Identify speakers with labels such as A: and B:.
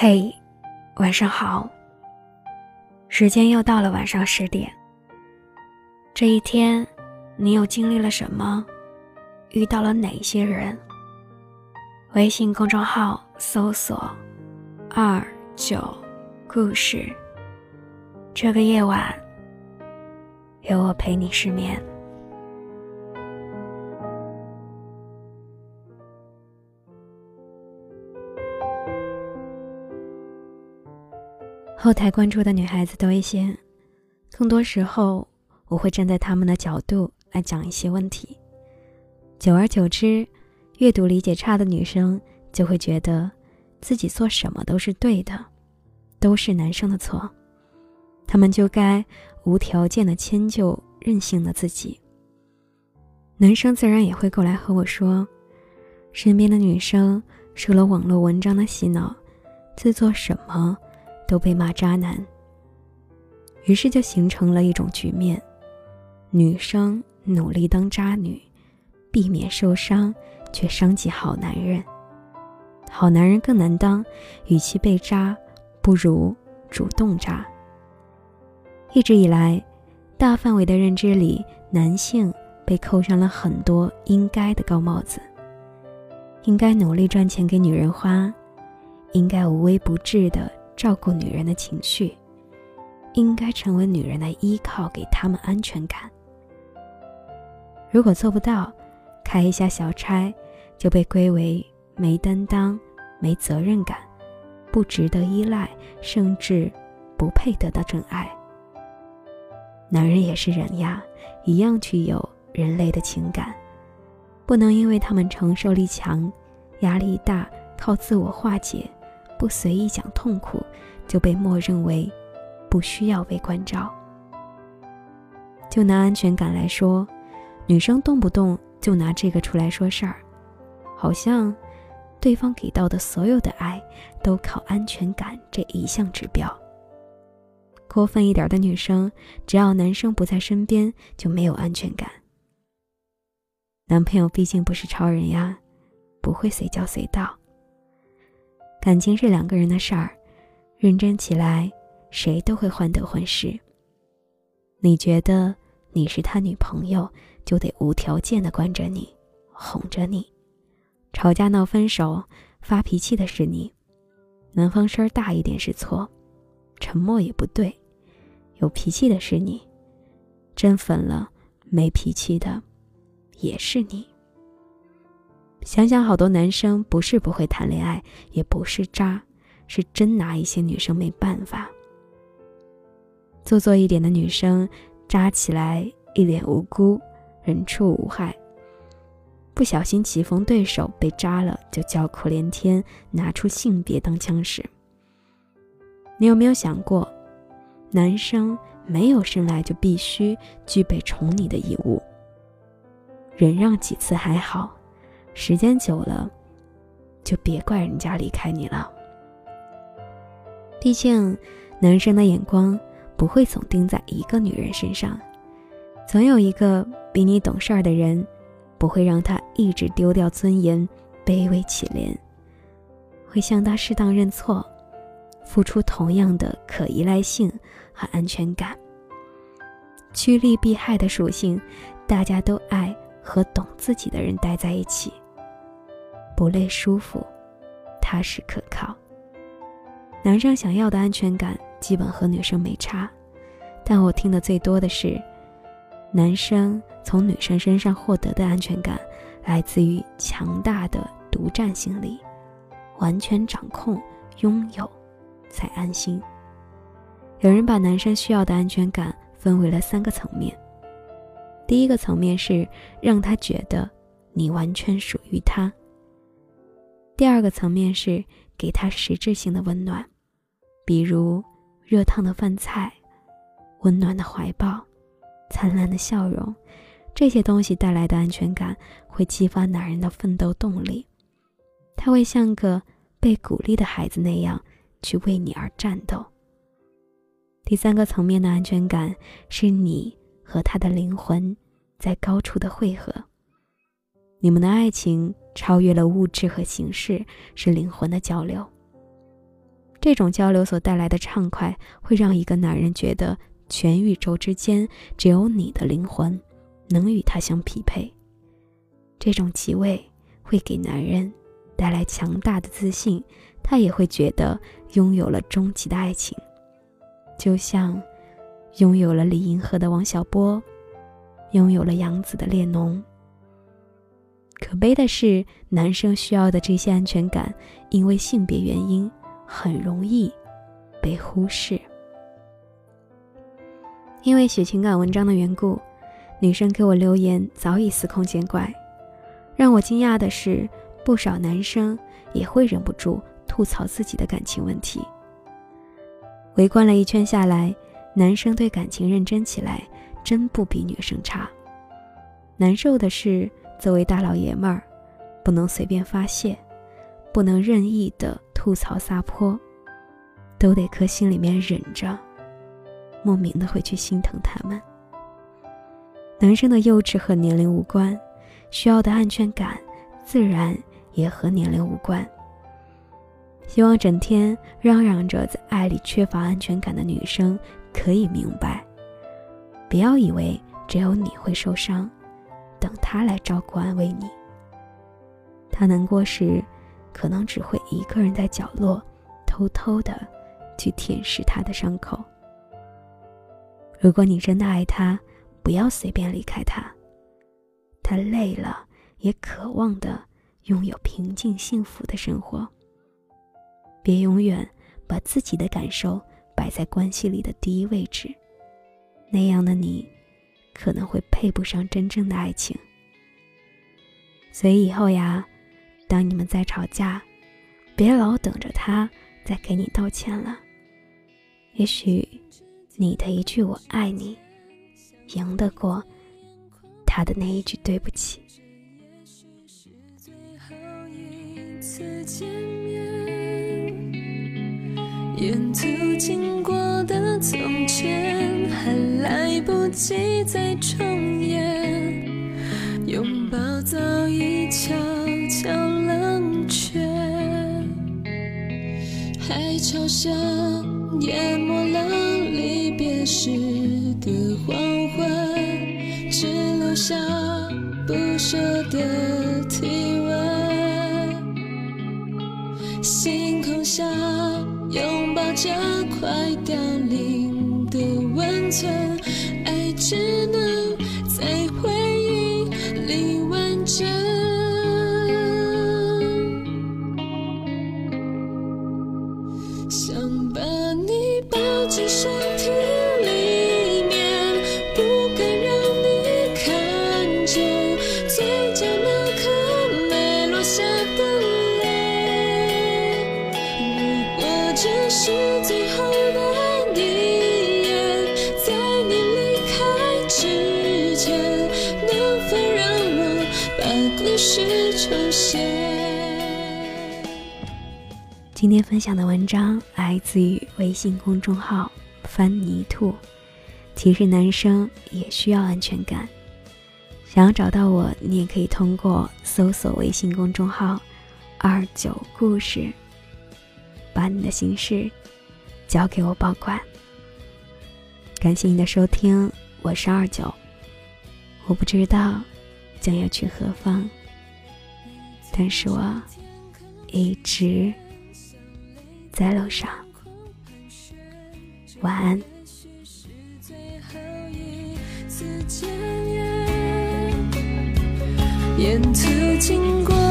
A: 嘿，晚上好。时间又到了晚上十点。这一天，你又经历了什么？遇到了哪些人？微信公众号搜索“二九故事”。这个夜晚，有我陪你失眠。后台关注的女孩子多一些，更多时候我会站在他们的角度来讲一些问题。久而久之，阅读理解差的女生就会觉得自己做什么都是对的，都是男生的错，他们就该无条件的迁就任性的自己。男生自然也会过来和我说，身边的女生受了网络文章的洗脑，自做什么。都被骂渣男，于是就形成了一种局面：女生努力当渣女，避免受伤，却伤及好男人；好男人更难当，与其被渣，不如主动渣。一直以来，大范围的认知里，男性被扣上了很多应该的高帽子：应该努力赚钱给女人花，应该无微不至的。照顾女人的情绪，应该成为女人的依靠，给他们安全感。如果做不到，开一下小差，就被归为没担当、没责任感、不值得依赖，甚至不配得到真爱。男人也是人呀，一样具有人类的情感，不能因为他们承受力强、压力大，靠自我化解。不随意讲痛苦，就被默认为不需要被关照。就拿安全感来说，女生动不动就拿这个出来说事儿，好像对方给到的所有的爱都靠安全感这一项指标。过分一点的女生，只要男生不在身边，就没有安全感。男朋友毕竟不是超人呀，不会随叫随到。感情是两个人的事儿，认真起来，谁都会患得患失。你觉得你是他女朋友，就得无条件的关着你，哄着你。吵架闹分手，发脾气的是你。男方声儿大一点是错，沉默也不对。有脾气的是你，真粉了，没脾气的也是你。想想，好多男生不是不会谈恋爱，也不是渣，是真拿一些女生没办法。做作一点的女生，渣起来一脸无辜，人畜无害；不小心棋逢对手被渣了，就叫苦连天，拿出性别当枪使。你有没有想过，男生没有生来就必须具备宠你的义务？忍让几次还好。时间久了，就别怪人家离开你了。毕竟，男生的眼光不会总盯在一个女人身上，总有一个比你懂事儿的人，不会让他一直丢掉尊严、卑微乞怜，会向他适当认错，付出同样的可依赖性和安全感。趋利避害的属性，大家都爱和懂自己的人待在一起。不累舒服，踏实可靠。男生想要的安全感基本和女生没差，但我听的最多的是，男生从女生身上获得的安全感来自于强大的独占心理，完全掌控、拥有，才安心。有人把男生需要的安全感分为了三个层面，第一个层面是让他觉得你完全属于他。第二个层面是给他实质性的温暖，比如热烫的饭菜、温暖的怀抱、灿烂的笑容，这些东西带来的安全感会激发男人的奋斗动力，他会像个被鼓励的孩子那样去为你而战斗。第三个层面的安全感是你和他的灵魂在高处的汇合，你们的爱情。超越了物质和形式，是灵魂的交流。这种交流所带来的畅快，会让一个男人觉得全宇宙之间只有你的灵魂能与他相匹配。这种即位会给男人带来强大的自信，他也会觉得拥有了终极的爱情，就像拥有了李银河的王小波，拥有了杨紫的列侬。可悲的是，男生需要的这些安全感，因为性别原因，很容易被忽视。因为写情感文章的缘故，女生给我留言早已司空见惯。让我惊讶的是，不少男生也会忍不住吐槽自己的感情问题。围观了一圈下来，男生对感情认真起来，真不比女生差。难受的是，作为大老爷们儿，不能随便发泄，不能任意的吐槽撒泼，都得搁心里面忍着，莫名的会去心疼他们。男生的幼稚和年龄无关。需要的安全感，自然也和年龄无关。希望整天嚷嚷着在爱里缺乏安全感的女生可以明白，不要以为只有你会受伤，等他来照顾安慰你。他难过时，可能只会一个人在角落，偷偷的去舔舐他的伤口。如果你真的爱他，不要随便离开他。他累了，也渴望的拥有平静幸福的生活。别永远把自己的感受摆在关系里的第一位置，那样的你，可能会配不上真正的爱情。所以以后呀，当你们在吵架，别老等着他再给你道歉了。也许，你的一句“我爱你”，赢得过。他的那一句对不起。沿途经过的从，不及再重演，拥抱早已悄悄冷却，海潮声淹没了离别时的黄昏。只留下不舍的体温，星空下拥抱着快凋零爱只能在回忆里完整想把你抱进身体
B: 里面不敢让你看见嘴角那颗没落下的
A: 今天分享的文章来自于微信公众号“翻泥兔”。其实男生也需要安全感。想要找到我，你也可以通过搜索微信公众号“二九故事”，把你的心事交给我保管。感谢你的收听，我是二九。我不知道将要去何方，但是我一直。在路上，晚安。沿途经过